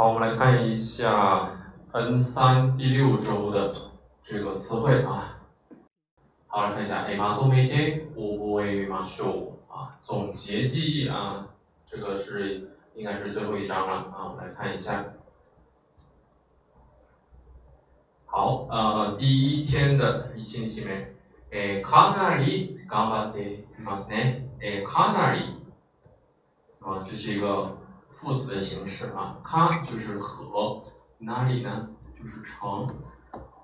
好，我们来看一下 N 三第六周的这个词汇啊。好，来看一下 A 马多梅德乌布 A 马修啊，总结记忆啊，这个是应该是最后一章了啊，我们来看一下。好，呃，第一天的一期里面，诶，かなり頑張っていますね。诶，かなり啊，这是一个。 副词的形式啊，卡就是和，哪里呢？就是成。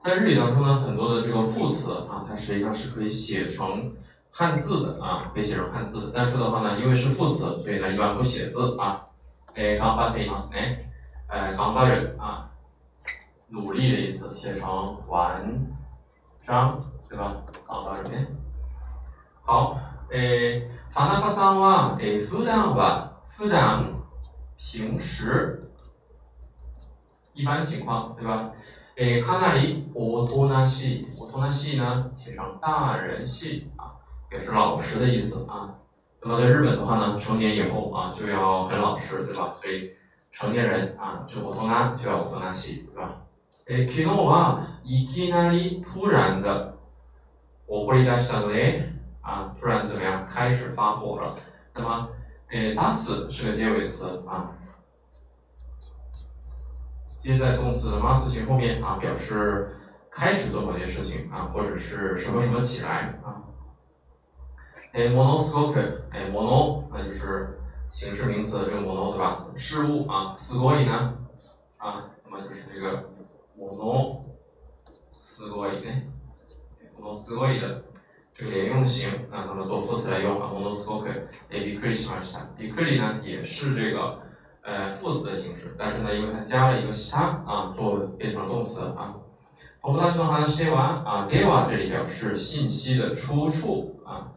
在日语当中呢，很多的这个副词啊，它实际上是可以写成汉字的啊，可以写成汉字的。但是的话呢，因为是副词，所以呢一般不写字啊。诶，頑張っていますね。诶，頑張る啊，努力的意思，写成完章，对吧？頑張るね。好，诶，田中さんは诶普段は普段 平时，一般情况，对吧？诶，看那里，大人系，大人系呢，写成大人系啊，也是老实的意思啊。那么在日本的话呢，成年以后啊，就要很老实，对吧？所以成年人啊，就大人就要大人系，对吧？诶，昨日はいきなり突然的怒り出したので，啊，突然怎么样？开始发火了。那么。 诶，das 是个结尾词啊，接在动词 must 形后面啊，表示开始做某件事情啊，或者是什么什么起来啊。哎，mono spoke，诶，mono 那就是形式名词这个 mono 对吧？事物啊，sugoi 呢啊，那么就是这个 mono sugoi 呢，mono sugoi 的。这个连用型啊，那么做副词来用啊，mono spoke，诶，bikuri shimashita，bikuri 呢也是这个呃副词的形式，但是呢，因为它加了一个 sha 啊，做变成动词啊。我们大家好像写完啊，deva 这里表示信息的出处啊，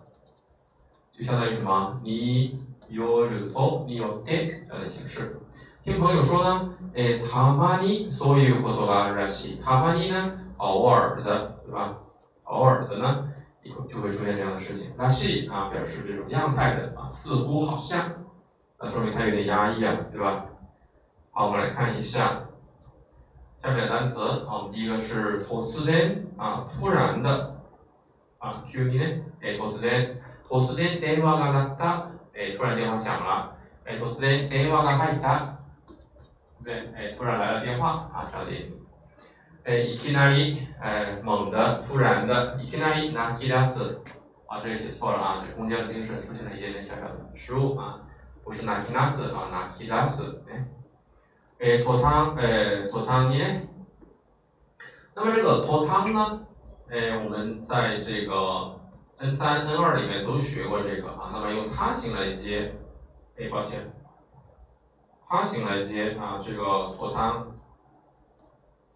就相当于什么？你有ると你有で这样的形式。听朋友说呢，诶，たまにそういうことがあるらしい。たまに呢，偶尔的，对吧？偶尔的呢？ 以后就会出现这样的事情。那 she 啊，表示这种样态的啊，似乎好像，那说明它有点压抑啊，对吧？好，我们来看一下下面的单词啊，我们第一个是突然啊，突然的啊，Q 呢？哎，突然，突然電話が鳴った，哎，突然电话响了，哎，突然電話が入った，对，哎，突然来了电话啊，这样的意思。 哎，いきなり，哎，猛的，突然的，いきなり泣き出す，啊，这里写错了啊，这公交精神出现了一点点小小的失误啊，不是泣き出す啊，泣き出す，哎，哎，脱汤，哎，脱汤呢？那么这个脱汤呢，哎，我们在这个 N 三、N 二里面都学过这个啊，那么用他形来接，哎，抱歉，他形来接啊，这个脱汤。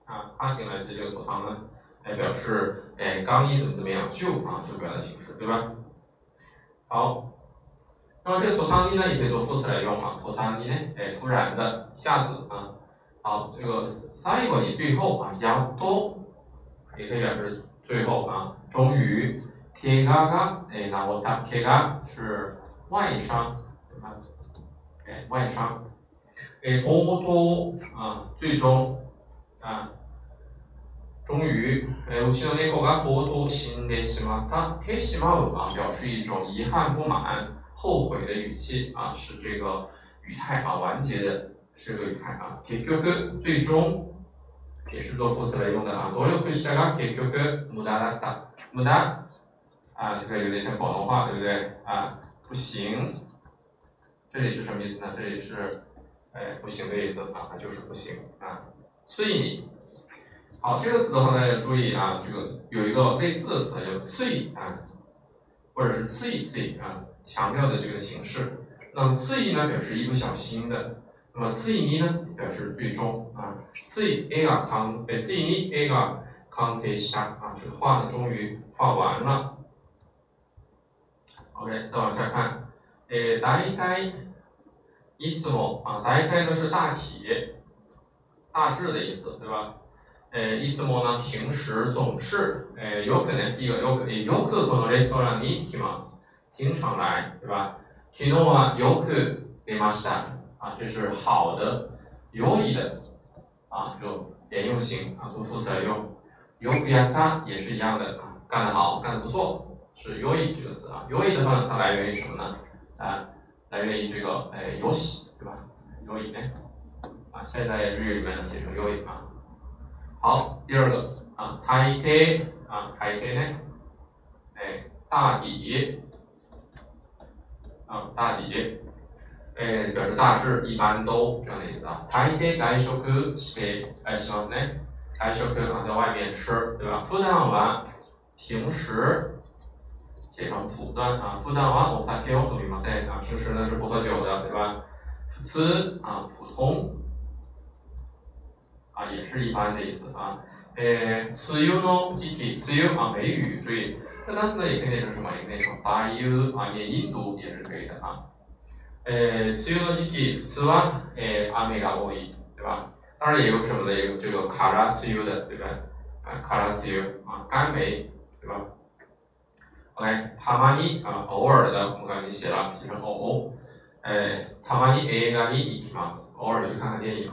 啊，他形来接这个脱汤呢，来表示哎刚一怎么怎么样就啊就表达形式对吧？好，那么这个脱汤呢也可以做副词来用啊，脱汤呢哎突然的一下子啊，好这个最后你最后啊要多也可以表示最后啊终于ケガが哎那我打ケガ是外伤对吧？哎外伤哎とう啊最终。 啊，终于，哎，うちの猫がとうとう死んでしまった。てしまう啊，表示一种遗憾、不满、后悔的语气啊，是这个语态啊，完结的这个语态啊。結局最终也是做副词来用的啊。努力したが結局無駄だった。無駄啊，这个有点像广东话，对不对啊？不行，这里是什么意思呢？这里是哎不行的意思啊，它就是不行啊。 脆你，好，这个词的话大家注意啊，这个有一个类似的词叫脆啊，或者是脆脆啊，强调的这个形式。那么脆呢表示一不小心的，那么脆你呢表示最终啊，脆 A が康，哎，脆你 A が完成した啊，这个画呢终于画完了。OK，再往下看，诶，大概いつも啊，大概呢是大体。 大致的意思，对吧？诶，いつも呢，平时总是，诶，よくね，第一个よく、よくこのレストランに来ます，经常来，对吧？昨日はよく出ました，啊，这是好的， 有意的啊，就连用型啊，做副词来用。有くやった也是一样的啊，干得好，干得不错，是有意这个词啊。有意的话呢，它来源于什么呢？啊，来源于这个哎有喜，对吧？有意呢 啊，现在日语里面呢写成有意啊。好，第二个啊，体型啊，体型呢，哎，大抵啊，大抵。え表示大致、一般都这样的意思啊。大抵外食して哎しますね。外食啊，在外面吃，对吧？普段は平时写成普段啊。普段はお酒を飲みません啊。平时呢是不喝酒的，对吧？普通啊，普通 啊，也是一般的意思啊。え梅雨の時期，梅雨啊，梅雨，注意这单词呢也可以念成什么？也可以念成梅雨啊，念音读也是可以的啊。呃，梅雨の時期普通はえ雨が多い，对吧？当然也有什么的，也有这个卡拉梅雨的，对吧？啊，卡拉梅雨啊，干梅，对吧？OK，たまに啊，偶尔的，我们刚才写了，写成偶。呃，たまに映画に行きます，偶尔去看看电影。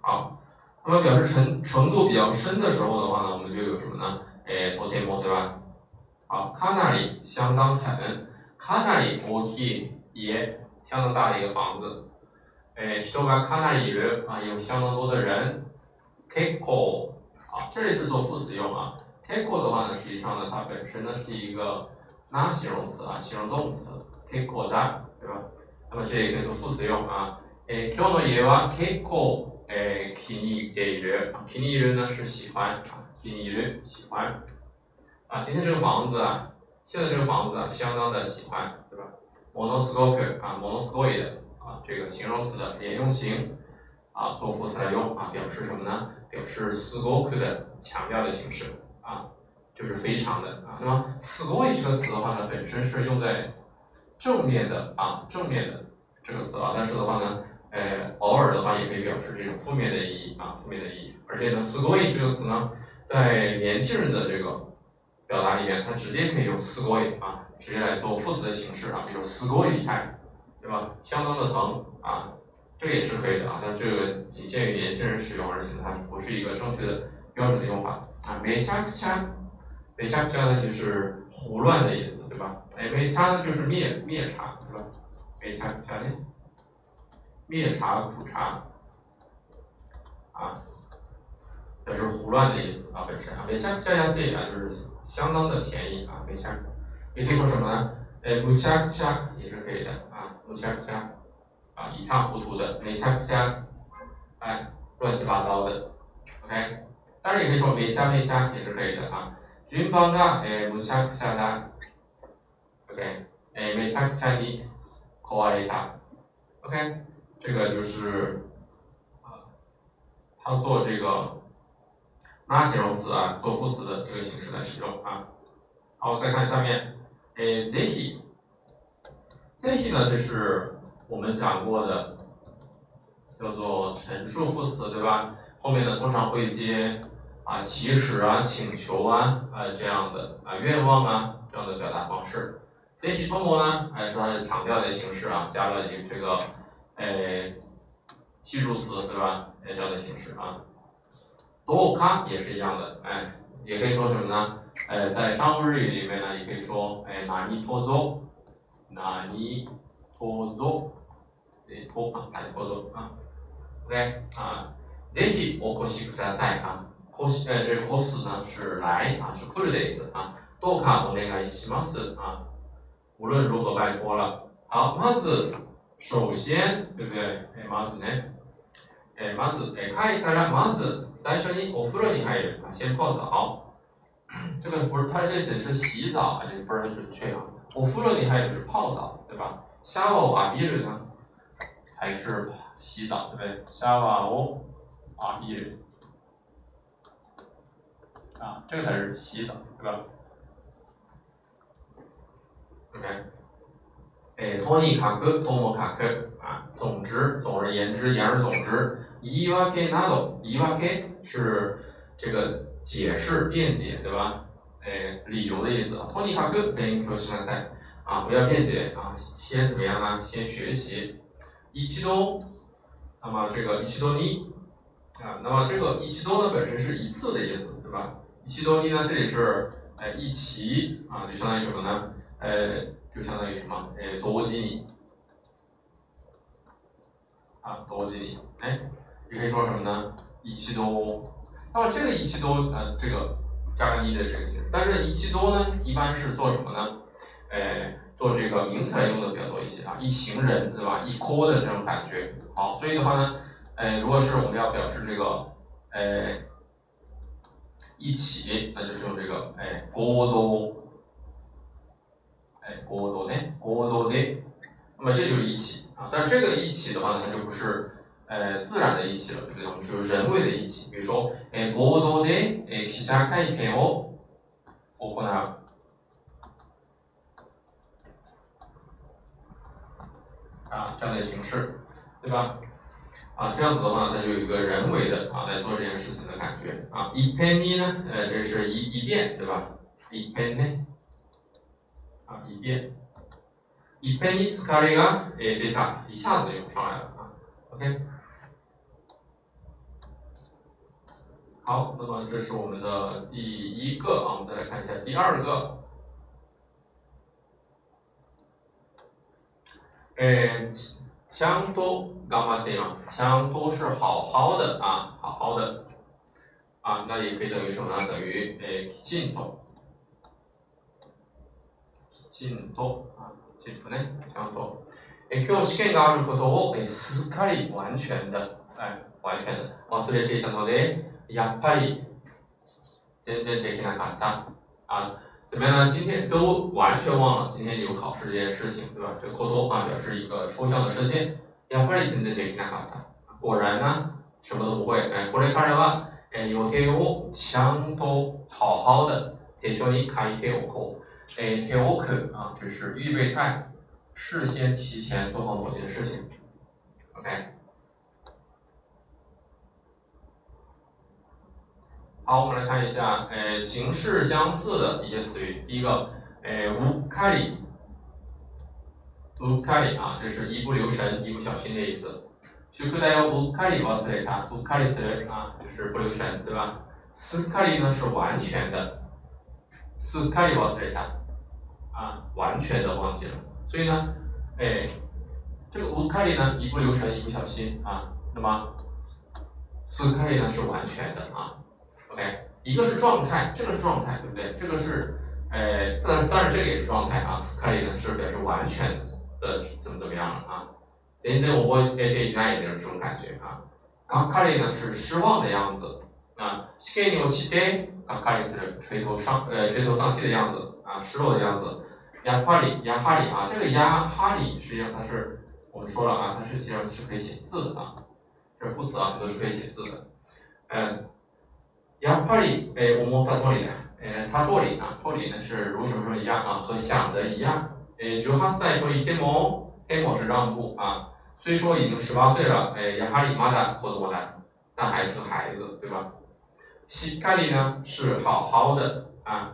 好， 那么表示程程度比较深的时候的话呢，我们就有什么呢？诶，とても，对吧？好，かなり相当很，かなり大きい家。相当大的一个房子，诶，人がかなりいる啊，有相当多的人。結構啊，这里是做副词用啊。結構的话呢，实际上呢，它本身呢是一个那形容词啊，形容动词。結構だ，对吧？那么这里可以做副词用啊。诶，今日の家は結構 诶気に入っている。気に入る呢是喜欢啊，気に入る喜欢。啊，今天这个房子啊，现在这个房子啊，相当的喜欢，对吧？ものすごく啊，ものすごい的啊，这个形容词的连用型啊，做副词来用啊，表示什么呢？表示すごく的强调的形式啊，就是非常的啊。那么すごい这个词的话呢，本身是用在正面的啊，正面的这个词啊，但是的话呢， 呃，偶尔的话也可以表示这种负面的意义啊，负面的意义。而且呢，すごい这个词呢，在年轻人的这个表达里面，它直接可以用すごい啊。直接来做副词的形式啊，比如すごい痛对吧？相当的疼啊，这个也是可以的啊，但这个仅限于年轻人使用，而且它不是一个正确的标准的用法啊。めちゃくちゃ，めちゃくちゃ呢就是胡乱的意思，对吧？哎，めちゃ呢就是灭灭茶，对吧？めちゃくちゃ呢， 灭茶苦茶啊，这是胡乱的意思啊，本身啊，めちゃくちゃ安い啊，就是相当的便宜啊，めちゃ也可以说什么呢？哎，不恰不恰也是可以的啊，不恰不恰啊，一塌糊涂的，没恰不恰，哎，乱七八糟的，OK。当然也可以说没恰没恰也是可以的啊。军方がえ不恰不恰的，OK。哎，没恰不恰に壊れた，OK。 这个就是啊，它做这个拉形容词啊，做副词的这个形式来使用啊。好，再看下面。诶，ぜひ，ぜひ呢，这是我们讲过的，叫做陈述副词，对吧？后面呢，通常会接啊，祈使啊，请求啊，啊这样的啊，愿望啊这样的表达方式。ぜひとも呢，还是它是强调的形式啊，加了一这个 诶系数词，对吧？诶这样的形式啊。どうか也是一样的，哎，也可以说什么呢？呃，在商务日语里面呢，也可以说，哎，哪里托作，哪里托作，え托啊，哪里托作啊？OK 啊，ぜひお越しください啊，越し呃，这越す呢是来啊，是来る的意思啊。どうかお願いします啊，无论如何拜托了。好，まず 首先，对不对？哎，まずね，哎，まずえ帰ったらまず最初にお風呂に入る啊，先泡澡。这个不是，它这写的是洗澡啊，这个不是很准确啊。我敷了你还有是泡澡，对吧？夏瓦瓦比尔呢，才是洗澡，对不对？夏瓦欧瓦比尔啊，这个才是洗澡，对吧？OK， 哎，托尼卡克，托莫卡克啊，总之，总而言之，言而总之，伊瓦克纳多，伊瓦克是这个。解释、辩解，对吧？哎，理由的意思。托尼卡克跟 Q 西南赛啊，不要辩解啊，先怎么样呢？先学习。一期都那么这个一七多尼啊，那么这个一七多呢本身是一次的意思，对吧？一七多尼呢这里是哎一起啊，就相当于什么呢？呃，就相当于什么？哎，多吉尼啊，多吉尼，哎，也可以说什么呢？一七多。那么这个一七多呃，这个加个一的这个形式，但是一七多呢，一般是做什么呢？哎，做这个名词来用的比较多一些啊，一行人对吧？一锅的这种感觉。好，所以的话呢，哎，如果是我们要表示这个，哎，一起，那就是用这个，哎，多多，哎，锅多呢，锅多的，那么这就是一起啊。但这个一起的话呢，它就不是，呃，自然的一起了，对不对？我们就是人为的一起。比如说，哎，锅多的，哎，記者会見を行う。啊，这样的形式，对吧？啊，这样子的话，它就有一个人为的啊来做这件事情的感觉啊。一遍呢，呃，这是一一遍，对吧？一遍呢，啊，一遍。一遍に疲れが出た，一下子就上来了啊。OK。好，那么这是我们的第一个啊，我们再来看一下第二个。诶，ちゃんと頑張っています。ちゃんと是好好的啊，好好的啊，那也可以等于什么呢？等于诶，きちんと， きちんと啊，きちんとね、ちゃんと。え今日試験があることをえすっかり完全的、哎、完全的忘れていたので、やっぱり全然できなかった啊。怎么样呢？今天都完全忘了今天有考试这件事情，对吧？这个口头啊表示一个抽象的事件。やっぱり全然できなかった。果然呢，什么都不会。哎，これからはえ予定をちゃんと好好的手帳に書いておこう。 哎，手をく啊，就是预备态，事先提前做好某件事情。OK。好，我们来看一下，呃，形式相似的一些词语。第一个，呃，乌卡里，乌卡里啊，这是一不留神、一不小心的意思。宿題を乌卡里忘れた，乌卡里する啊，就是不留神，对吧？す卡里呢是完全的，す卡里忘れた 啊，完全的忘记了。所以呢，哎，这个乌卡里呢，一不留神、一不小心啊，那么す卡里呢是完全的啊。OK，一个是状态，这个是状态，对不对？这个是，呃，但当然这个也是状态啊。斯卡利呢是表示完全的怎么怎么样了啊？现在我我哎对，那也就是这种感觉啊。刚卡利呢是失望的样子啊。试験に落ちて刚卡利是垂头丧呃垂头丧气的样子啊，失落的样子。 亚哈里，亚哈里啊，这个亚哈里实际上它是我们说了啊，它是际上是可以写字的啊，这副词啊，它都是可以写字的。嗯，亚哈里，哎，我们它托里，哎，它托里啊，托里呢是如什么什么一样啊，和想的一样。哎，九哈赛托里，d e m o d e m o 是让步啊，虽说已经十八岁了，哎，亚哈里马达或者我来，但还是孩子，对吧？西卡里呢是好好的啊，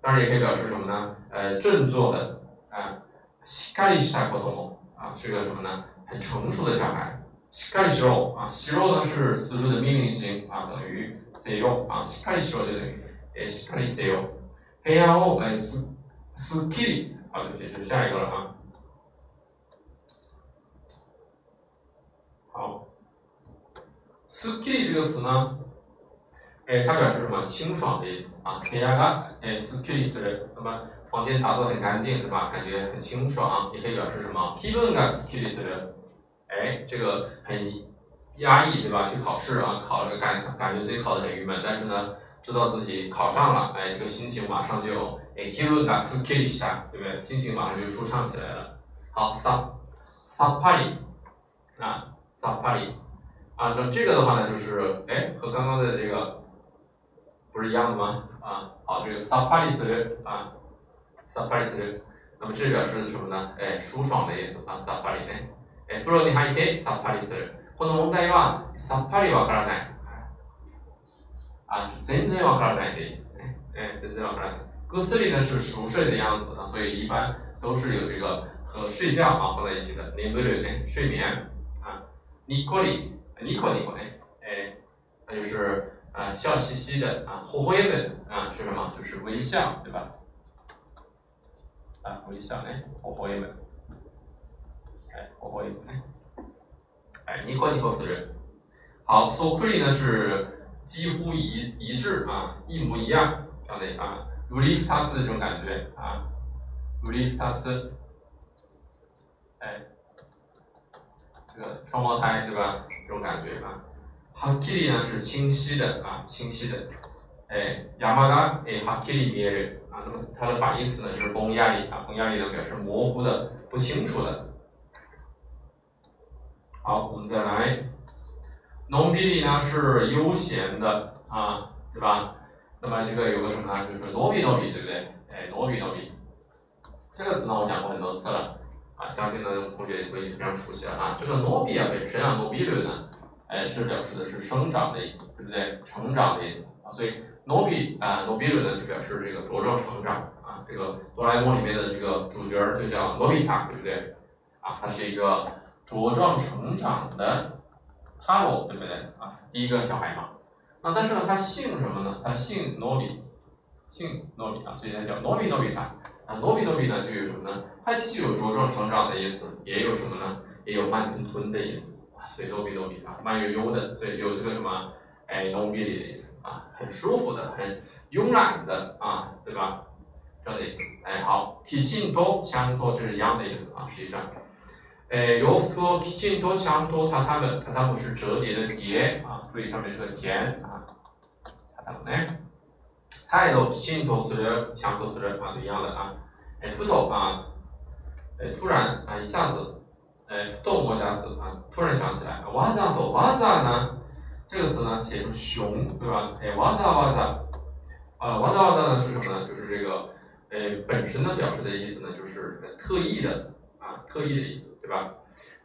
当然也可以表示什么呢？呃，振作的啊。しっかりした子供啊，是个什么呢？很成熟的小孩。しっかりしろ啊，しろ呢是思路的命令型啊，等于。せよ啊，しっかりしろ就等于えしっかりせよ。部屋をえすすっきり啊，对不起，就是下一个了啊。好，すっきり这个词呢，哎，它表示什么？清爽的意思啊。部屋がえすっきりする，那么 房间打扫很干净，对吧？感觉很清爽，也可以表示什么？気分がすっきりする，哎，这个很。压抑对吧？去考试啊，考了感感觉自己考得很郁闷，但是呢，知道自己考上了，哎，这个心情马上就哎，気分がすっきりした，对不对？心情马上就舒畅起来了。好，ささっぱり啊，さっぱり啊，那这个的话呢，就是哎，和刚刚的这个不是一样的吗？啊，好，这个さっぱりする啊， さっぱりする，那么这表示什么呢？哎，舒爽的意思啊，さっぱりね。哎，風呂に入ってさっぱりする。この問題はさっぱりわからない。啊，全然わからない的意思。哎，全然わからない。ぐっすり呢是熟睡的样子啊，所以一般都是有这个和睡觉啊放在一起的。眠る呢睡眠啊， 尼コリ，尼コ尼コ哎哎，那就是啊笑嘻嘻的啊，微笑的啊是什么？就是微笑，对吧？ 啊，微笑哎，微笑的，哎，微笑哎，哎，尼コ尼コする。好，そっくり呢是几乎一一致啊，一模一样这样的啊，如里弗塔斯这种感觉啊，如里弗塔斯，哎。这个双胞胎对吧？这种感觉啊，哈基里呢是清晰的啊，清晰的。哎，亚麻达哎，哈基里米尔 啊，那么它的反义词呢就是崩亚里啊，崩亚里呢表示模糊的、不清楚的。好，我们再来，农比里呢是悠闲的啊，对吧？那么这个有个什么呢？就是诺比诺比，对不对？哎，诺比诺比，这个词呢我讲过很多次了。啊，相信呢同学也会非常熟悉了啊。这个诺比啊本身啊，诺比率呢，哎是表示的是生长的意思，对不对？成长的意思啊，所以诺比啊，诺比率呢就表示这个茁壮成长啊。这个哆啦 A 梦里面的这个主角就叫诺比塔，对不对？啊，他是一个茁壮成长的哈罗，对不对？啊，第一个小孩嘛。那但是呢，他姓什么呢？他姓诺比，姓诺比啊，所以他叫诺比诺比塔。啊，诺比诺比呢就有什么呢？它既有茁壮成长的意思，也有什么呢？也有慢吞吞的意思。所以诺比诺比啊，慢悠悠的，所以有这个什么？哎，诺比里的意思啊，很舒服的，很慵懒的啊，对吧？这样的意思。哎，好，提琴多枪多就是一样的意思啊，实际上。哎，有说提琴多枪多，榻榻米，榻榻米是折叠的叠啊，注意上面是个田啊，榻榻米呢。态度、きちんとする、ちゃんとする啊，一样的啊。哎，ふと啊，哎，突然啊，一下子，哎，ふと思い出す啊，突然想起来。わざと、わざ呢？ 这个词呢，写成熊，对吧？哎，わざわざ，啊，わざわざ呢是什么呢？就是这个，哎，本身的表示的意思呢，就是特意的啊，特意的意思，对吧？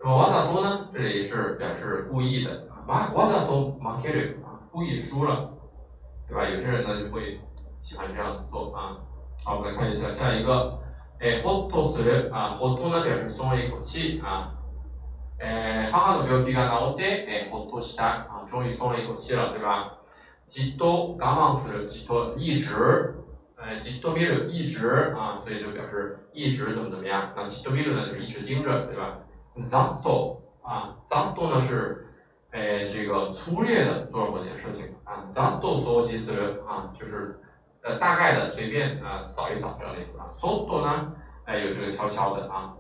那么わざと呢，这里是表示故意的啊，わわざと負ける啊，故意输了，对吧？有些人呢就会。喜欢这样子做啊，好，我们来看一下下一个，哎，ほっとする啊，ほっと呢表示松了一口气啊， 哎，母の病気が治って，哎，ほっとした啊，终于松了一口气了，对吧？じっと我慢する，じっと一直，哎，じっと見る一直啊，所以就表示一直怎么怎么样，那じっと見る呢就是一直盯着，对吧？ざっと啊，ざっと呢是，哎，这个粗略的做某件事情啊，ざっと掃除する啊，就是。呃，大概的随便啊扫一扫这样的意思啊。そっと呢，哎，有这个悄悄的啊，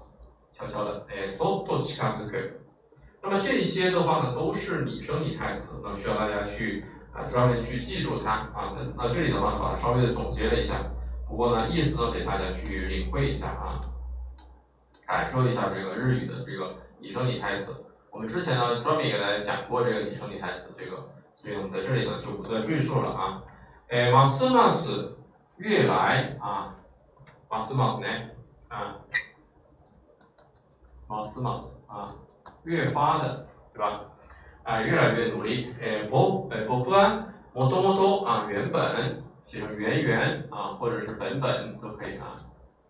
悄悄的，哎，そっと近づく。那么这些的话呢，都是拟声拟态词，那么需要大家去啊专门去记住它啊。那那这里的话呢，把它稍微的总结了一下，不过呢，意思呢给大家去领会一下啊，感受一下这个日语的这个拟声拟态词。我们之前呢专门给大家讲过这个拟声拟态词，这个，所以我们在这里呢就不再赘述了啊。哎，ますます越来啊，ますます呢啊， ますます啊，越发的，对吧？啊，越来越努力。哎，僕哎僕はもともと啊原本写成原原啊，或者是本本都可以啊。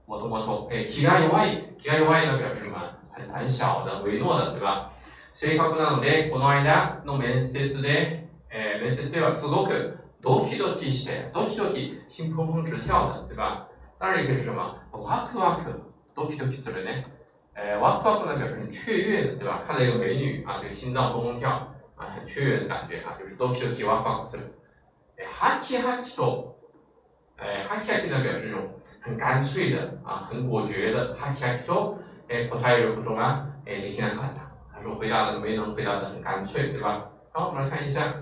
もともと哎気が弱い気が弱い呢表示什么？很胆小的、唯诺的，对吧？正確なのでこの間の面接で、え面接ではすごくドキドキして、ドキドキ、心砰砰直跳的，对吧？当然也可以是什么？ワクワク、ドキドキするね。 呃，ワクワク呢表示很雀跃的，对吧？看到一个美女啊，这个心脏砰砰跳啊，很雀跃的感觉啊，就是ドキドキワクワクする。哎，ハキハキと，哎，ハキハキ呢表示这种很干脆的啊，很果决的。ハキハキと，哎，答えることが哎できなかった。他说回答的没能回答的很干脆，对吧？好，我们来看一下，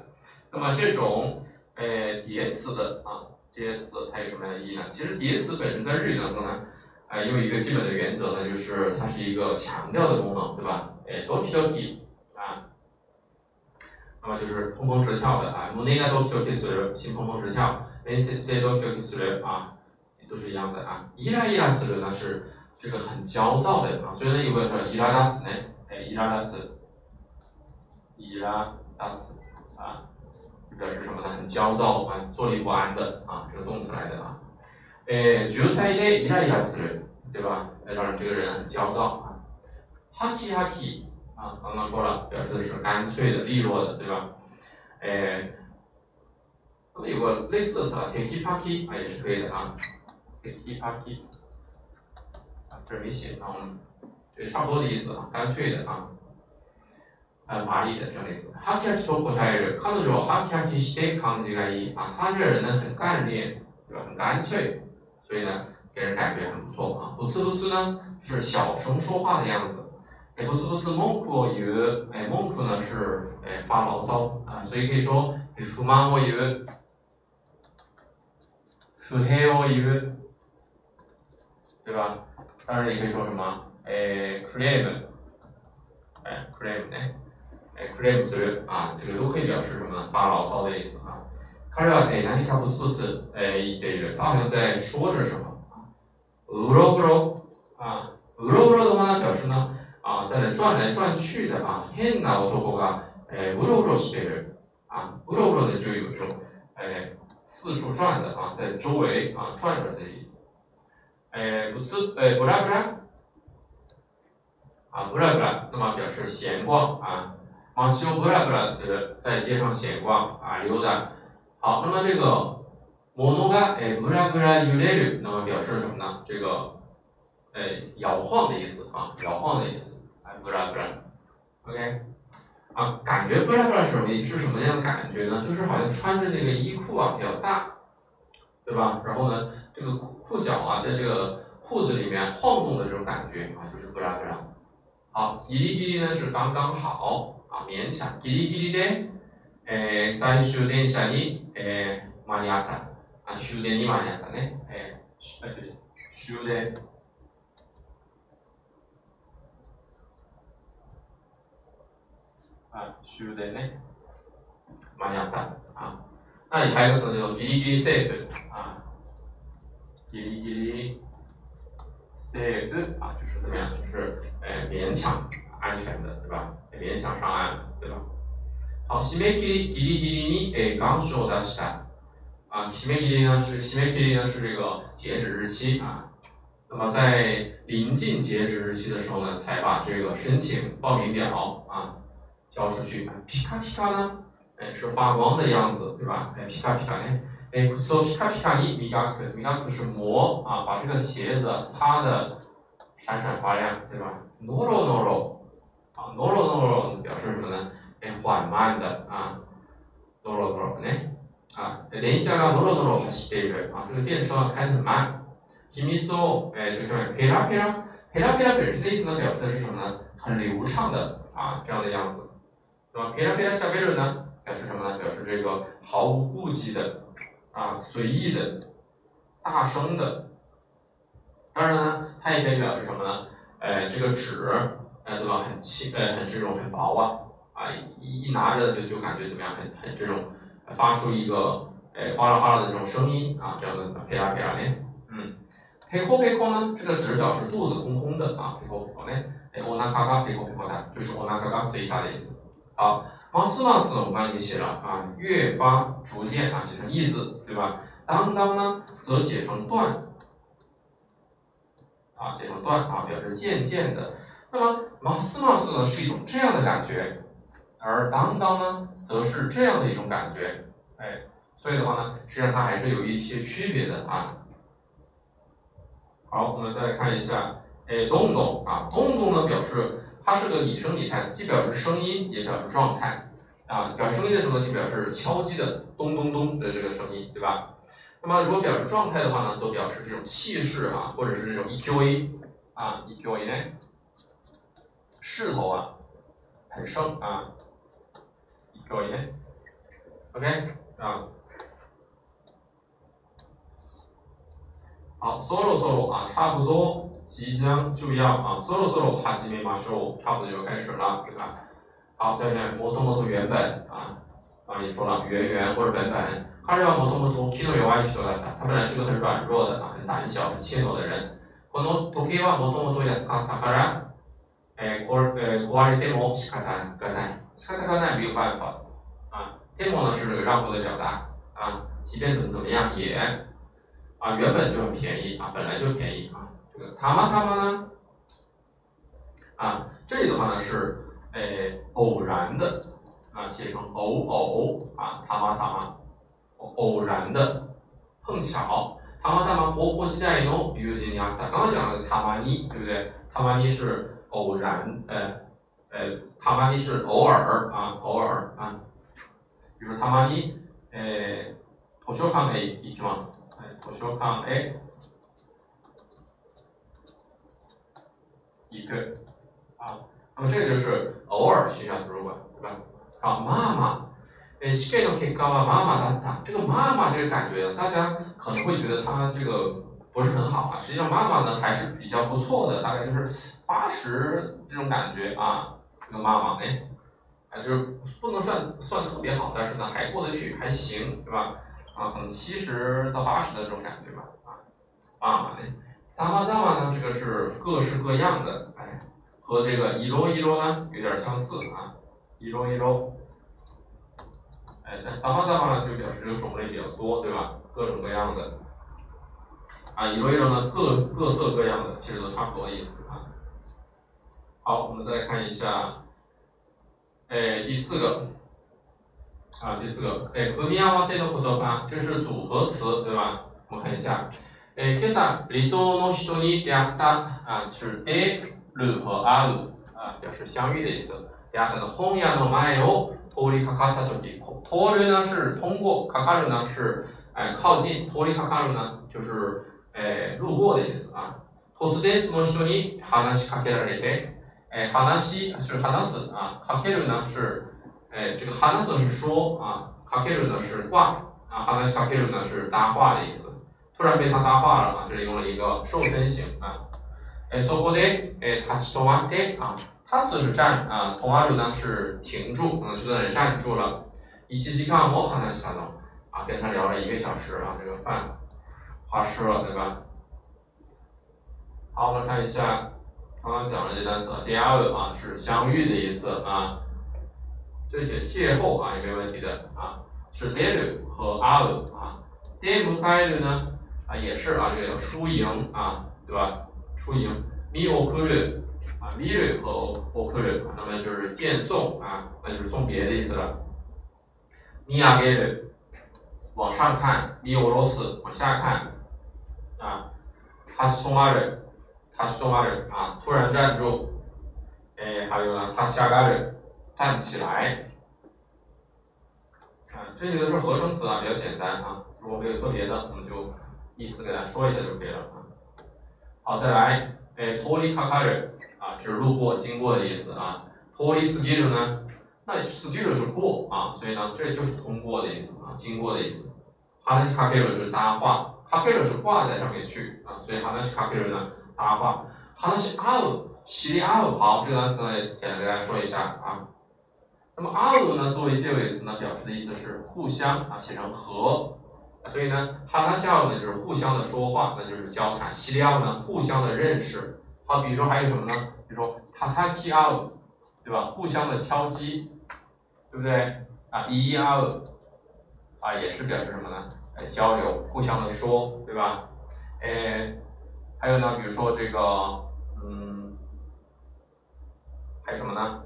那么这种。呃，叠词的啊，这些词它有什么样的意义呢？其实叠词本身在日语当中呢， 呃，有一个基本的原则呢，就是它是一个强调的功能，对吧？哎，doki doki 啊，那么就是砰砰直跳的啊，mune ga doki doki す心砰砰直跳，ne se se doki doki す啊，都是一样的啊。イライラする呢是这个很焦躁的啊，所以呢有个叫イラダツ呢，哎，イラダツ，イラダツ啊。表示什么呢？很焦躁啊，坐立不安的啊，这个动词来的啊。 诶，渋滞でイライラする，对吧？让这个人很焦躁啊。ハキハキ啊， 啊，刚刚说了，表示的是干脆的、利落的，对吧？哎，那么有个类似的词啊，tekipaki 啊也是可以的啊，tekipaki 啊这儿没写啊，这差不多的意思啊，干脆的啊。呃，麻利的这样的意思。哈キハキと答える。彼女はハキハキして感じがいい啊，他这人呢很干练，对吧？很干脆， 所以呢给人感觉很不错啊。不呲不呲呢是小声说话的样子。哎，不呲不呲文句を言う。哎，文句呢是哎发牢骚啊，所以可以说不満を言う，不平を言う，对吧？当然也可以说什么哎 claim，哎 claim 呢？哎，claim 词啊，这个都可以表示什么呢？发牢骚的意思啊。 彼はえ何か不つつえ言っている，他好像在说着什么啊。うろうろ啊，うろうろ的话呢，表示呢啊，在那转来转去的啊。変な男がえうろうろしている啊，うろうろ呢就有这种哎四处转的啊，在周围啊转着的意思。哎，不つ哎不拉不拉啊，不拉不拉，那么表示闲逛啊。马修布拉布拉斯在街上闲逛啊溜达。 好，那么这个モノがえ布拉布拉揺れる，那么表示什么呢？这个哎摇晃的意思啊，摇晃的意思。哎布拉布拉，OK 啊，感觉布拉布拉是什么？是什么样的感觉呢？就是好像穿着那个衣裤啊比较大，对吧？然后呢，这个裤脚啊在这个裤子里面晃动的这种感觉啊，就是布拉布拉。好，ギリギリ呢是刚刚好。あ勉強ギリギリで、えー、最終電車に、 えー、間に合った。あ終電に間に合ったね。えー、終電。啊，終電ね。間に合った。啊，那还有个词叫做ギリギリセーフ啊，ギリギリセーフ啊，就是怎么样？就是呃勉强安全的，对吧？勉强上岸，对吧？ 好，締め切りギリギリにえ願書を出した。啊，締め切り呢是締め切り呢是这个截止日期啊。那么在临近截止日期的时候呢，才把这个申请报名表啊交出去。皮卡皮卡呢，哎是发光的样子，对吧？哎皮卡皮卡呢，哎说皮卡皮卡你米嘎克米嘎克是磨啊，把这个鞋子擦的闪闪发亮，对吧？noro noro。啊，noro noro 表示什么呢？ 哎，缓慢的啊，noro noro 呢？啊，電車がノロノロ走っている啊，这个电车开得很慢。秘密を哎，这个上面ペラペラ，ペラペラ本身的意思呢，表示的是什么呢？很流畅的啊，这样的样子，对吧？ペラペラ喋る呢，表示什么呢？表示这个毫无顾忌的啊，随意的，大声的。当然呢，它也可以表示什么呢？哎，这个纸。哎，对吧？很轻，呃，很这种很薄啊， 啊，一一拿着就就感觉怎么样？很很这种，发出一个，哎，哗啦哗啦的这种声音啊，这样的啪啦啪啦的，嗯，ペコペコ呢，这个只表示肚子空空的啊，ペコペコ呢，哎，お腹がペコペコ的，就是お腹が空いた的意思。好，ますます我们刚才已经写了啊，越发逐渐啊，写成意字，对吧？当当呢，则写成段，啊，写成段啊，表示渐渐的。那么马斯马斯呢是一种这样的感觉， 而当当呢则是这样的一种感觉，哎，所以的话呢，实际上它还是有一些区别的啊。好，我们再来看一下，哎，咚咚啊，咚咚呢表示它是个拟声拟态词，既表示声音也表示状态啊。表示声音的时候呢，就表示敲击的咚咚咚的这个声音，对吧？那么如果表示状态的话呢，则表示这种气势啊，或者是这种 EQA 啊，EQA 呢。势头啊，很盛啊，各位，OK 啊，好，solo solo 啊，差不多即将就要啊，solo solo 哈基米马修差不多就要开始了，对吧？好，再看摩托摩托原本啊，啊也说了原原或者本本，他要摩托摩托 kino 有 i 说的，他本来是个很软弱的啊，很胆小、很怯懦的人。この時計はもともと安かったから。哎，壊呃壊れても仕方がない。 仕方がない没有办法啊。ても呢是这个让步的表达啊，即便怎么怎么样也啊原本就很便宜啊，本来就便宜啊。这个他妈他妈呢啊，这里的话呢是 哎，偶然的啊，写成偶偶啊，他妈他妈，偶然的，碰巧，他妈他妈活泼期待喏，比如今天他刚刚讲的他妈你，对不对？他妈你是偶然，呃 呃，他妈你是偶尔啊，偶尔啊，比如他妈你，呃，图书館へ行きます。图书館へ一个啊，那么这个就是偶尔去下图书馆，对吧？啊，妈妈，诶，試験の結果は妈妈だった。这个妈妈这个感觉，大家可能会觉得他这个不是很好啊。实际上妈妈呢还是比较不错的，大概就是八十这种感觉啊。 这个妈妈呢，啊，就是不能算算特别好，但是呢还过得去，还行，对吧？啊，可能七十到八十的这种感觉吧。啊，妈妈呢？萨玛萨玛呢？这个是各式各样的，哎，和这个伊罗伊罗呢有点相似啊，伊罗伊罗，哎，那萨玛萨玛呢就表示这个种类比较多，对吧？各种各样的，啊，伊罗伊罗呢各各色各样的，其实都差不多的意思啊。好，我们再看一下，哎，第四个，啊，第四个，哎，組み合わせの言葉，这是组合词，对吧？我们看一下。え今朝理想の人に出会った啊，是出る和会う啊，表示相遇的意思。出会ったの本屋の前を通りかかった時，通る呢是通过，かかる呢是哎靠近，通りかかる呢就是哎路过的意思啊。突然その人に話しかけられて， 哎話是話す啊，かける呢是哎这个話す是说啊，かける呢是挂啊，話しかける呢是搭话的意思。突然被他搭话了啊！这里用了一个瘦身型啊。哎，そこで哎，立ち止まって啊，立つ是站啊，止まる呢是停住，嗯，就在那里站住了。一起去看我話したの啊，跟他聊了一个小时啊，这个饭花吃了对吧？好，我们看一下 刚刚讲的这单词，第二个啊是相遇的意思啊，这写邂逅啊也没问题的啊，是出る和会う啊，出迎る呢？啊，也是啊，这个输赢啊，对吧？输赢，みおくる啊，みる和おくる，那么就是见送啊，那就是送别的意思了。みあげる，往上看，みおろす，往下看啊。たしとまる，た しとまる啊，突然站住。哎，还有呢，たし上がる，站起来。啊，这些都是合成词啊，比较简单啊。如果没有特别的，我们就。意思给大家说一下就可以了啊。好，再来，哎，通りかかる啊，就是路过、经过的意思啊。通り過ぎる呢？那過ぎる是过啊，所以呢，这就是通过的意思啊，经过的意思。話しかける是搭话，かける是挂在上面去啊，所以話しかける呢 搭话。話し合う、知り合う，好，这个单词呢，简单给大家说一下啊。那么合う呢，作为结尾词呢，表示的意思是互相啊，写成和。所以呢，哈拉夏呢就是互相的说话，那就是交谈；西利奥呢互相的认识。好，比如说还有什么呢？比如说塔塔基奥，对吧？互相的敲击，对不对？啊，伊伊奥，啊也是表示什么呢？哎，交流，互相的说，对吧？哎， 还有呢，比如说这个，嗯，还有什么呢？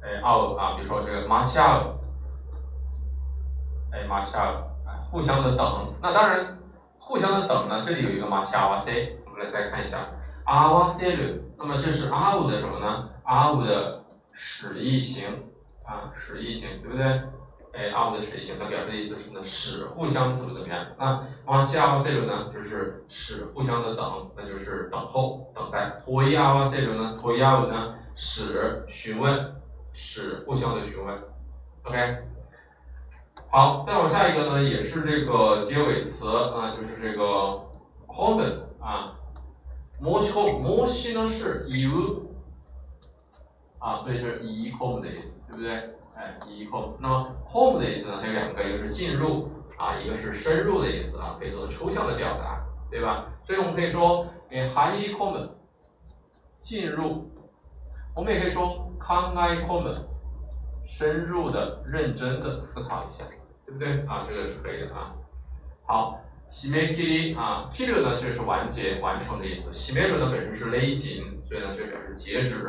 哎，奥啊，比如说这个马夏尔，哎，马夏尔。互相的等，那当然，互相的等呢，这里有一个嘛，下瓦 c，我们来再看一下，阿瓦 c 鲁，那么这是阿五的什么呢？阿五的使役型啊，使役型，对不对？哎，阿五的使役型，它表示的意思是呢，使互相怎么怎么样？那马下瓦 c 鲁呢，就是使互相的等，那就是等候、等待。托伊阿瓦 c 鲁呢，托伊阿五呢，使询问，使互相的询问，OK。好，再往下一个呢，也是这个结尾词啊，就是这个 common 啊，模式模式呢是 you 啊，所以就是以 common 的意思，对不对？哎，以 come。那么 home 的意思呢，它有两个，一个是进入啊，一个是深入的意思啊，可以做抽象的表达，对吧？所以我们可以说，哎，highly common 进入，我们也可以说 come I common 深入的、认真的思考一下。对不对啊？这个是可以的啊。好，西梅基里啊，k i l 呢就是完结、完成的意思。西梅鲁呢本身是勒紧，所以呢就表示截止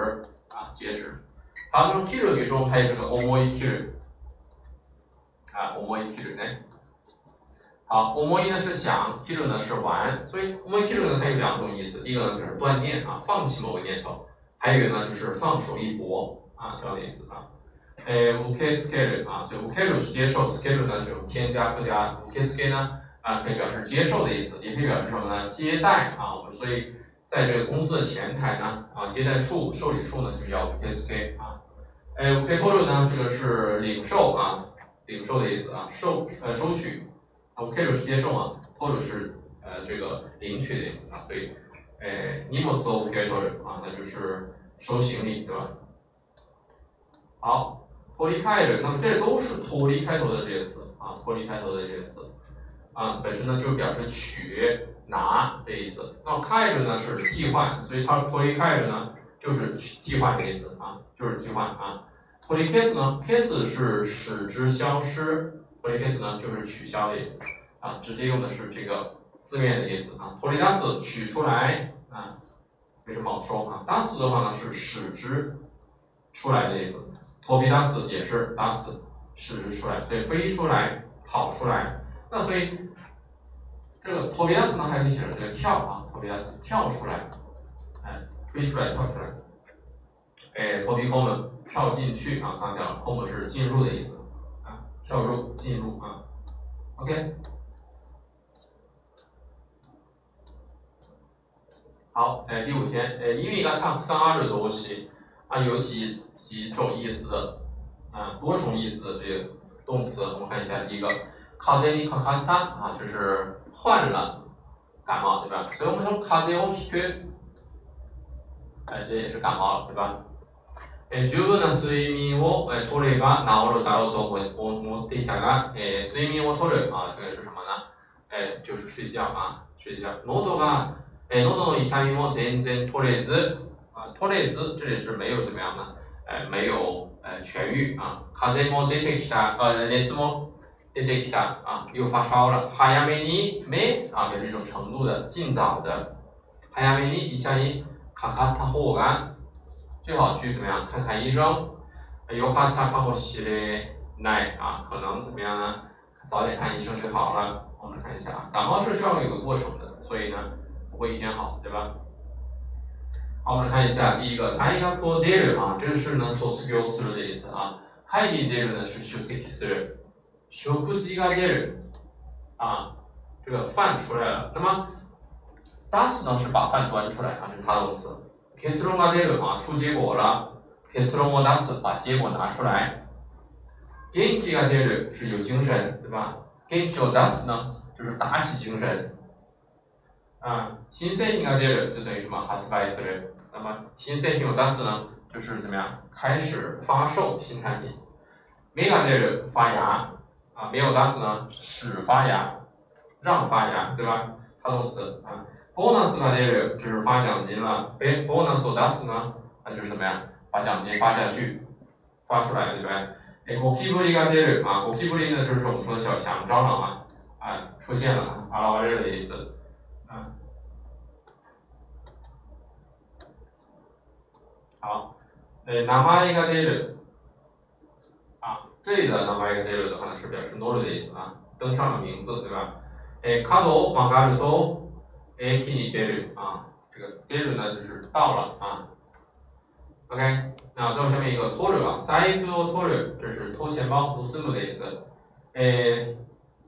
啊，截止。好，那么 kill 中还有这个 omoi kill，啊，omoi kill 呢？好，omoi 呢是想，kill 呢是玩，所以 omoi kill 呢它有两种意思，一个呢就是断念啊，放弃某个念头，还有一个呢就是放手一搏啊，这样的意思啊。诶，ok scale 啊，所以 ok 是接受，scale 呢就是添加附加，ok scale 呢啊可以表示接受的意思，也可以表示什么呢？接待啊，我们所以在这个公司的前台呢啊，接待处、受理处呢就叫 ok scale 啊。诶，ok total 呢这个是领受啊，领受的意思啊，收呃收取，ok 是接受啊，total 是呃这个领取的意思啊，所以哎，nimo so ok total 啊，那就是收行李对吧？好。脱离开的，那么这都是脱离开头的这些词啊，脱离开头的这些词啊，本身呢就表示取拿的意思。那么开着呢是替换，所以它脱离开着呢就是替换的意思啊，就是替换啊。脱离 case 呢，case 是使之消失，脱离 case 呢就是取消的意思啊，直接用的是这个字面的意思啊。脱离 das 取出来啊，没什么好说啊？das 的话呢是使之出来的意思。脱离 das 也是 das 使之出来，所以飞出来、跑出来。那所以这个脱皮单词呢，还可以写成这个跳啊，脱皮单词跳出来，飞出来、跳出来。哎，脱皮空门跳进去啊，刚讲了，空门是进入的意思啊，跳入、进入啊。OK，好，哎，第五天，哎，因为来看三二的东西。啊，有几几种意思的，啊，多重意思的这个动词，我们看一下，第一个，卡在你看看它啊，就是患了感冒，对吧？所以我们说卡在我皮肤，哎，这也是感冒了，对吧？え、十分な睡眠を取れば治るだろうと思っていたが、え、睡眠を取る啊，这个是什么呢？哎，就是睡觉啊，睡觉。喉が、え、喉の痛みも全然取れず托雷兹这里是没有怎么样呢？哎，没有呃痊愈啊。卡在莫デテキタ呃レスモデテキタ啊，又发烧了。哈亚美尼没啊，表示一种程度的，尽早的。哈亚美尼一下 一卡卡塔霍干，最好去怎么样看看医生。有卡塔卡莫西嘞奈啊，可能怎么样呢？早点看医生就好了。我们看一下啊，感冒是需要有个过程的，所以呢不会一天好，对吧？好，我们来看一下第一个，大学を出る啊，这个是呢卒業する的意思啊。会議出る呢是出席する。食事が出る啊，这个饭出来了。那么 出す呢是把饭端出来啊，这是他动词。結論が出る啊，出结果了。結論を出す，把结果拿出来。元気が出る是有精神，对吧？元気を出す呢就是打起精神。啊，新製品が出る就等于什么？発売する。那么新製品を出す呢，就是怎么样？开始发售新产品。芽が出る发芽啊，没有出す呢，使发芽，让发芽，对吧？它动词啊。 ボーナスが出る就是发奖金了。被ボーナスを出す呢，那就是怎么样？把奖金发下去，发出来，对不对？え、ゴキブリが出る啊，ゴキブリ呢就是我们说的小强蟑螂啊，啊出现了，現れる的意思。好，呃，名前が出る啊，这里的名前が出る的话呢是表示乗る的意思啊，登上了名字，对吧？え、角を曲がると 駅に出る啊，这个出る呢就是到了啊。OK，那再下面一个取る啊，財布を取る，这是偷钱包、盗む的意思。え、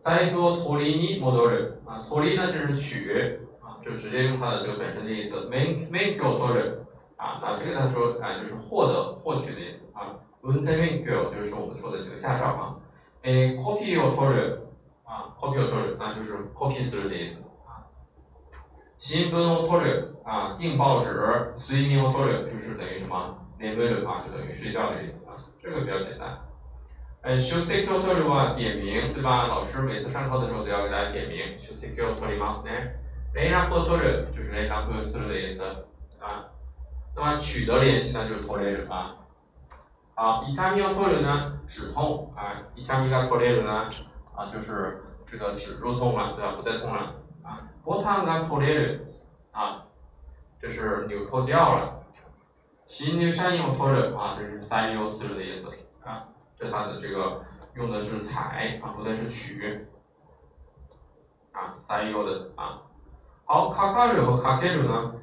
財布を取りに戻る啊，取り呢就是取啊，就直接用它的这个本身的意思。免免許を取る。啊，那这个他说，啊，就是获得、获取的意思啊。運転免許就是我们说的这个驾照啊。诶，copy を取る啊，copy を取る，那就是 copy する的意思啊。 新聞を取る啊，订报纸。睡眠を取る就是等于什么？眠る啊，就等于睡觉的意思啊。这个比较简单。诶，出席を取るは点名，对吧？老师每次上课的时候都要给大家点名。出席を取りますね。連絡を取る就是連絡する的意思啊。那么取得联系呢，就是トレる啊。好，痛みを取る呢，止痛啊。痛みが取れる呢，啊，就是这个止住痛了，对吧？不再痛了 啊。ボタンが取れる啊，这是纽扣掉了。 新入社員を取る啊，这是採用する的意思啊，这它的这个用的是采啊，不再是取啊，採用的啊。好，かかる和かける呢，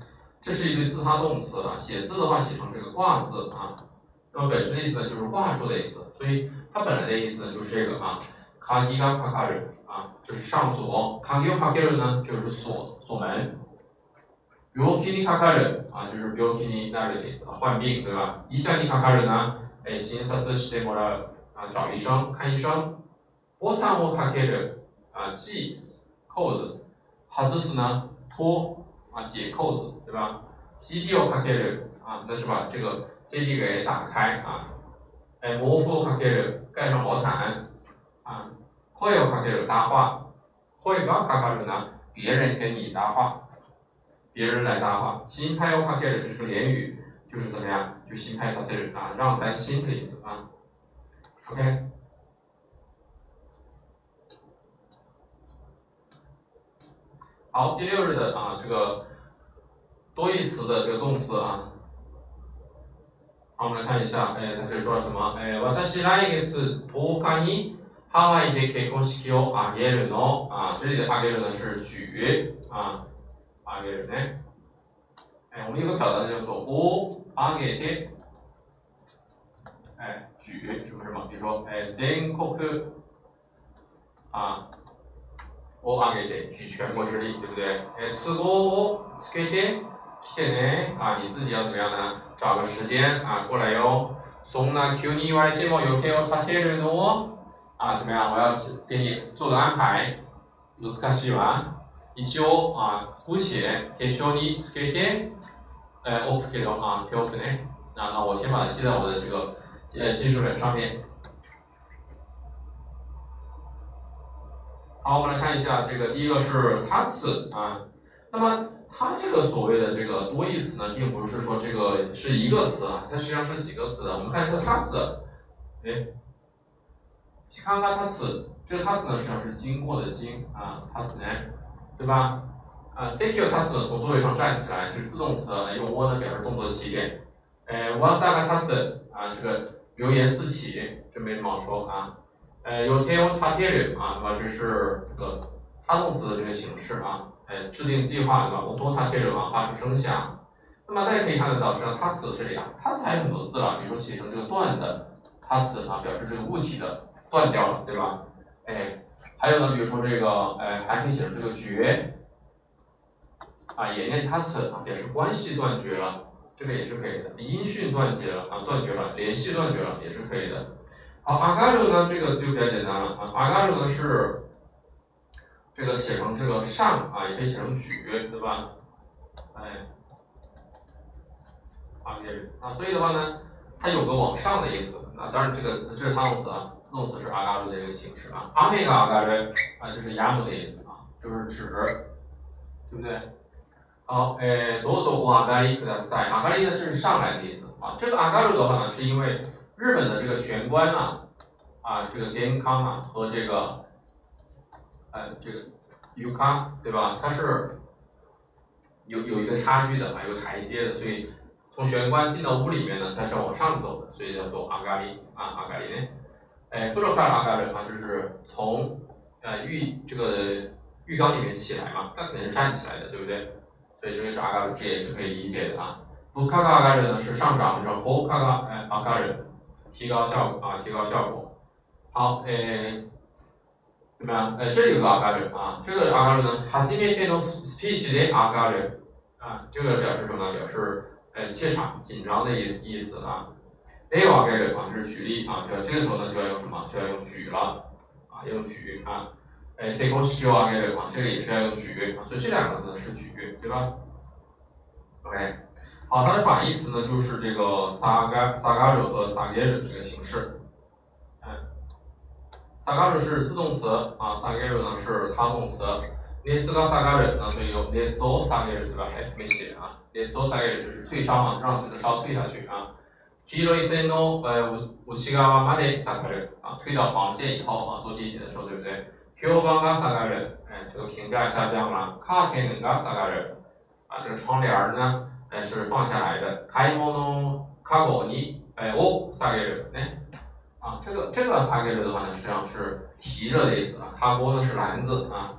这是一对自他动词啊，写字的话写成这个挂字啊，那么本身的意思呢就是挂住的意思，所以它本来的意思呢就是这个啊，かぎがかかる 啊，就是上锁，かぎをかける呢就是锁锁门。病気にかかる啊，就是病気になる的意思，患病对吧？医者にかかる呢，哎，診察してもらう啊，找医生，看医生。ボタンをかける啊，系扣子。外す呢，脱啊，解扣子对吧？CD をかける啊，那是把这个 CD 给打开啊。哎，毛布をかける，盖上毛毯啊。 声をかける，搭话。声がかかる呢，别人跟你搭话。别人来搭话，心拍要 k 给的这是连语，就是怎么样？就心拍させる啊，让担心的意思啊。OK。好，第六日的啊这个多义词的这个动词啊，好，我们来看一下，哎，它这里说了什么？哎，私来月10日に ハワイで結婚式を挙げるの？啊，这里的挙げる呢是举啊。あげるね。え我们有个表达叫做おあげて，哎，举什么什么，比如说，哎，全国啊，おあげて举全国之力，对不对？哎，都合をつけて来てね，啊，你自己要怎么样呢？找个时间啊，过来哟。そんな急に言われても予定を立てるのを啊，怎么样？我要给你做个安排，難しいわ。一応あ姑且手帳につけて、呃，我つける啊，标准呢。那那我先把它记在我的这个呃记事本上面。好，我们来看一下这个第一个是他词啊。那么它这个所谓的这个多义词呢，并不是说这个是一个词啊，它实际上是几个词的。我们看这个他词，哎， 看看他词，这个他词呢实际上是经过的经啊，他词呢。对吧？啊，secure t a s 从座位上站起来，这是自动词，用 w 呢表示动作起点。呃，one second t a s 啊，这个流言四起，这没什么好说啊。呃，有 tell t a t e 啊，那么这是这个他动词的这个形式啊。呃，制定计划对吧？我多 t a t e 啊，发出声响。那么大家可以看得到，实际上 t a s 这里啊 t a s 还有很多字了，比如说写成这个断的 t a s 啊，表示这个物体的断掉了，对吧？哎。还有呢，比如说这个，哎，还可以写成这个绝，啊，也念 t a t 啊，表示关系断绝了，这个也是可以的。音讯断绝了啊，断绝了，联系断绝了，也是可以的。好，阿嘎鲁呢，这个就比较简单了啊，阿嘎鲁呢是这个写成这个上啊，也可以写成举，对吧？哎，啊，啊，所以的话呢。它有个往上的意思啊，当然这个这是他动词啊，自动词是阿嘎鲁的一个形式啊。阿美嘎阿嘎鲁啊，就是亚姆的意思啊，就是指，对不对？好，诶，多多阿嘎里克的塞，阿嘎里呢，这是上来的意思啊。这个阿嘎鲁的话呢，是因为日本的这个玄关啊，啊，这个健康啊和这个，呃，这个 u 康对吧？它是有有一个差距的啊，有台阶的，所以。从玄关进到屋里面呢，它是要往上走的，所以叫做阿嘎里啊，阿嘎里呢。哎，说到阿嘎里啊，就是从呃浴这个浴缸里面起来嘛，那肯定是站起来的，对不对？所以这个是阿嘎里，这也是可以理解的啊。不卡卡阿嘎里呢是上涨，然后卡卡哎阿嘎里，提高效果啊，提高效果。好，哎，怎么样？哎，这里有个阿嘎里啊，这个阿嘎里呢，初めての speech で阿嘎里啊，这个表示什么？表示 呃，怯场、紧张的意意思啊。A 瓦盖勒啊，这是举例啊，这这个时候呢就要用什么？就要用举了啊，用举啊。哎，take on skill 瓦盖勒啊，这个也是要用举啊，所以这两个字呢是举，对吧？OK，好，它的反义词呢就是这个萨嘎萨嘎鲁和萨盖鲁这个形式。嗯，萨嘎鲁是自动词啊，萨盖鲁呢是他动词。列斯が下がる，那所以有列斯を下げる，对吧？哎，没写啊。列斯を下げる就是退烧嘛，让这个烧退下去啊。黄色い線の呃内側まで下がる啊，退到黄线以后啊，坐地铁的时候，对不对？評判が下がる，哎，这个评价下降了。カーテンが下がる啊，这个窗帘呢， 哎是放下来的。買物カゴに哎を下げる，哎啊这个这个下げる的话呢，实际上是提着的意思啊。カゴ呢是篮子啊。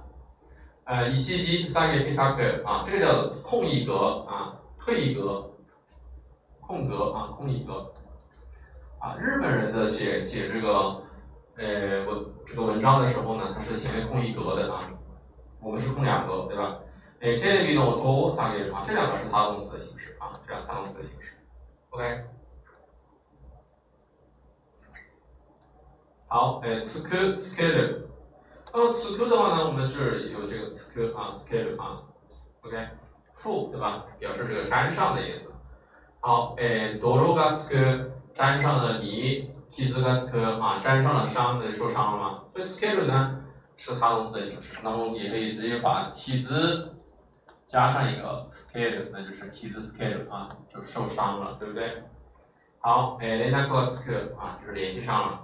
呃，一七级下げピカク啊，这个叫空一格啊，退一格，空格啊，空一格啊。日本人的写写这个呃文这个文章的时候呢，它是前面空一格的啊。我们是空两格，对吧？哎，这里呢，我多撒给啊，这两个是他动词的形式啊，这两他动词的形式。OK。好，哎，つくつける。 那么つく的话呢，我们是有这个つく啊，つける啊。OK，覆对吧？表示这个沾上的意思。好，哎，泥がつく，沾上了泥，傷がつく啊，沾上了伤，那就受伤了嘛。所以つける呢？是他动词的形式，那么也可以直接把体字加上一个 scale，那就是体字 scale 啊，就受伤了，对不对？好，哎，连那个 scale 啊，就是联系上了。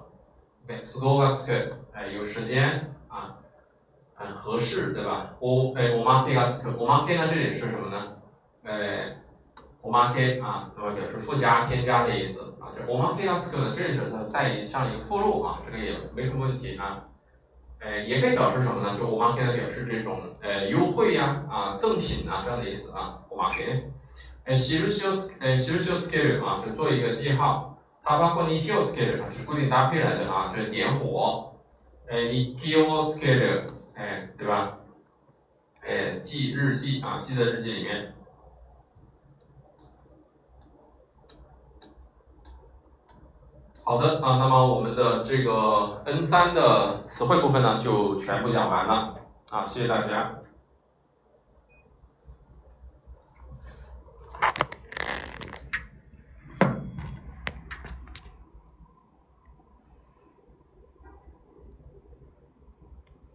对，school scale，哎，有时间 啊，嗯，合适，对吧？我哎，我妈这个 scale，我妈 K 呢，这里是什么呢？哎，我妈 K 啊，对吧？表示附加、添加的意思啊。这我妈这个 scale 呢，这里是它带上一个附录啊，这个也没什么问题啊。呃，也可以表示什么呢？就我们可以表示这种呃优惠呀、啊赠品啊这样的意思啊。我们可以，呃，印を呃印をつける啊，就做一个记号。タバコに火をつける啊，是固定搭配来的啊，就是点火。 呃，日記をつける，哎，对吧？哎，记日记啊，记在日记里面。好的啊，那么我们的这个 N 三的词汇部分呢，就全部讲完了啊，谢谢大家。